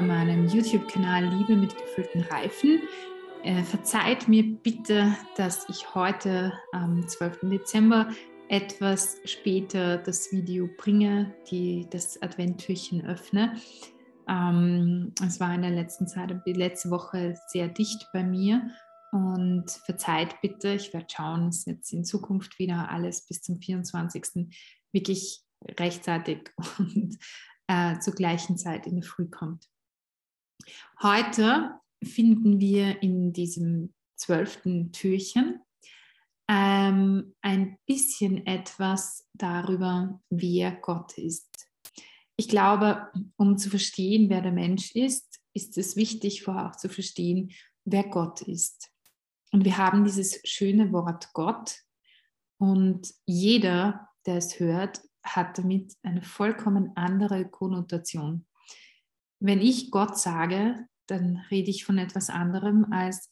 meinem YouTube-Kanal Liebe mit gefüllten Reifen. Äh, verzeiht mir bitte, dass ich heute am 12. Dezember etwas später das Video bringe, die das Adventtürchen öffne. Ähm, es war in der letzten Zeit, letzte Woche sehr dicht bei mir und verzeiht bitte, ich werde schauen, dass jetzt in Zukunft wieder alles bis zum 24. wirklich rechtzeitig und äh, zur gleichen Zeit in der Früh kommt. Heute finden wir in diesem zwölften Türchen ähm, ein bisschen etwas darüber, wer Gott ist. Ich glaube, um zu verstehen, wer der Mensch ist, ist es wichtig, vorher auch zu verstehen, wer Gott ist. Und wir haben dieses schöne Wort Gott und jeder, der es hört, hat damit eine vollkommen andere Konnotation. Wenn ich Gott sage, dann rede ich von etwas anderem, als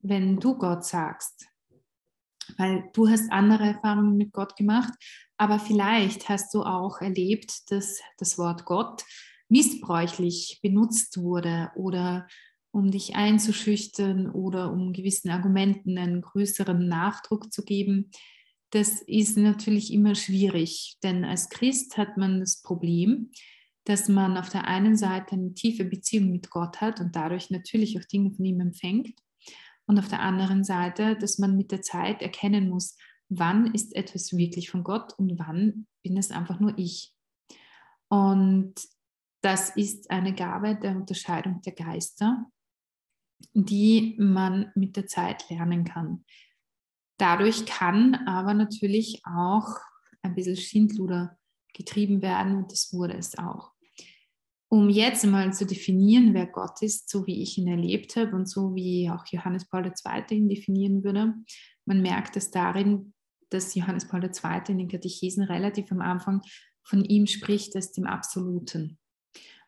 wenn du Gott sagst. Weil du hast andere Erfahrungen mit Gott gemacht, aber vielleicht hast du auch erlebt, dass das Wort Gott missbräuchlich benutzt wurde oder um dich einzuschüchtern oder um gewissen Argumenten einen größeren Nachdruck zu geben das ist natürlich immer schwierig, denn als Christ hat man das Problem, dass man auf der einen Seite eine tiefe Beziehung mit Gott hat und dadurch natürlich auch Dinge von ihm empfängt und auf der anderen Seite, dass man mit der Zeit erkennen muss, wann ist etwas wirklich von Gott und wann bin es einfach nur ich. Und das ist eine Gabe der Unterscheidung der Geister, die man mit der Zeit lernen kann. Dadurch kann aber natürlich auch ein bisschen Schindluder getrieben werden und das wurde es auch. Um jetzt mal zu definieren, wer Gott ist, so wie ich ihn erlebt habe und so wie auch Johannes Paul II. ihn definieren würde, man merkt es darin, dass Johannes Paul II. in den Katechesen relativ am Anfang von ihm spricht als dem Absoluten.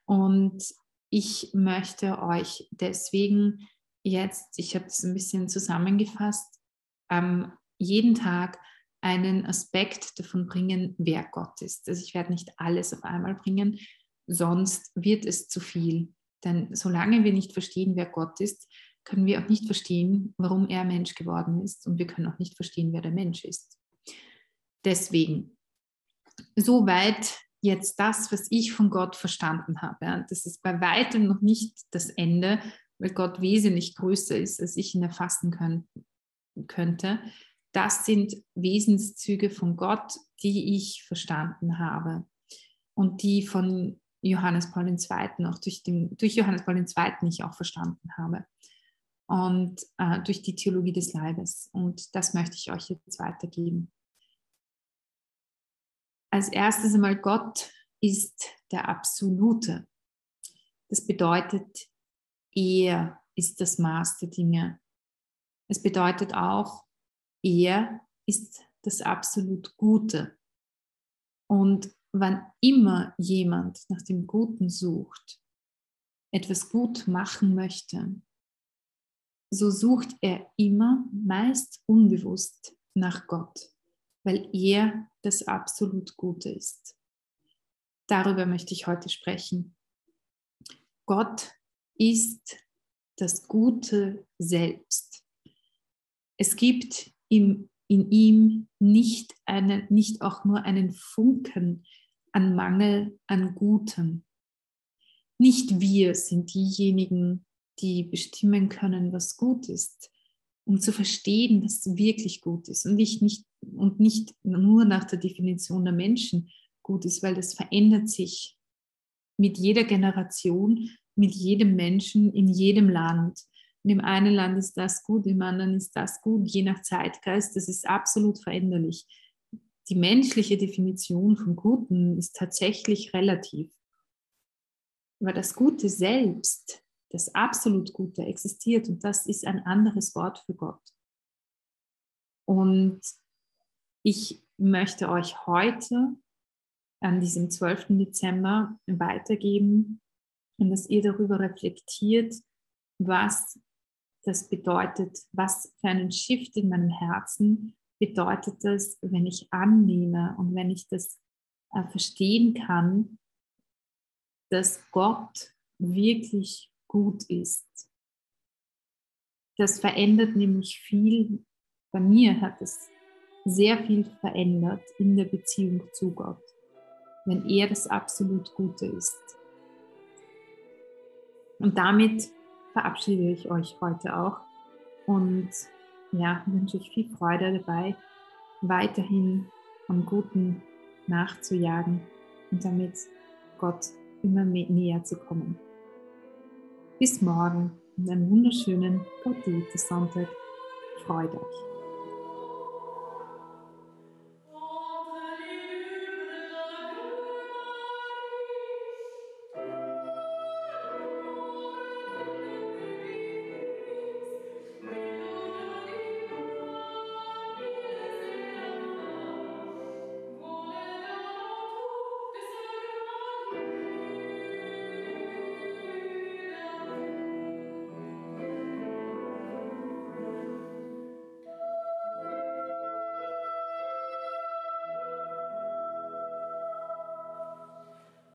Und ich möchte euch deswegen jetzt, ich habe es ein bisschen zusammengefasst, ähm, jeden Tag einen Aspekt davon bringen, wer Gott ist. Also ich werde nicht alles auf einmal bringen, sonst wird es zu viel. Denn solange wir nicht verstehen, wer Gott ist, können wir auch nicht verstehen, warum er Mensch geworden ist und wir können auch nicht verstehen, wer der Mensch ist. Deswegen, soweit jetzt das, was ich von Gott verstanden habe. Das ist bei weitem noch nicht das Ende, weil Gott wesentlich größer ist, als ich ihn erfassen kann, könnte. Das sind Wesenszüge von Gott, die ich verstanden habe und die von Johannes Paul II. auch durch, den, durch Johannes Paul II. ich auch verstanden habe und äh, durch die Theologie des Leibes. Und das möchte ich euch jetzt weitergeben. Als erstes einmal, Gott ist der Absolute. Das bedeutet, er ist das Maß der Dinge. Es bedeutet auch, er ist das absolut Gute. Und wann immer jemand nach dem Guten sucht, etwas gut machen möchte, so sucht er immer meist unbewusst nach Gott, weil er das absolut Gute ist. Darüber möchte ich heute sprechen. Gott ist das Gute selbst. Es gibt im, in ihm nicht, eine, nicht auch nur einen Funken an Mangel an Gutem. Nicht wir sind diejenigen, die bestimmen können, was gut ist, um zu verstehen, was wirklich gut ist und nicht, und nicht nur nach der Definition der Menschen gut ist, weil das verändert sich mit jeder Generation, mit jedem Menschen in jedem Land. Und im einen Land ist das gut, im anderen ist das gut, je nach Zeitgeist. Das ist absolut veränderlich. Die menschliche Definition von Guten ist tatsächlich relativ. Aber das Gute selbst, das absolut Gute existiert und das ist ein anderes Wort für Gott. Und ich möchte euch heute an diesem 12. Dezember weitergeben und dass ihr darüber reflektiert, was das bedeutet, was für einen Shift in meinem Herzen bedeutet das, wenn ich annehme und wenn ich das äh, verstehen kann, dass Gott wirklich gut ist. Das verändert nämlich viel. Bei mir hat es sehr viel verändert in der Beziehung zu Gott, wenn er das absolut Gute ist. Und damit verabschiede ich euch heute auch und ja, wünsche euch viel Freude dabei, weiterhin am Guten nachzujagen und damit Gott immer näher zu kommen. Bis morgen und einen wunderschönen Gott Sonntag. Freut euch.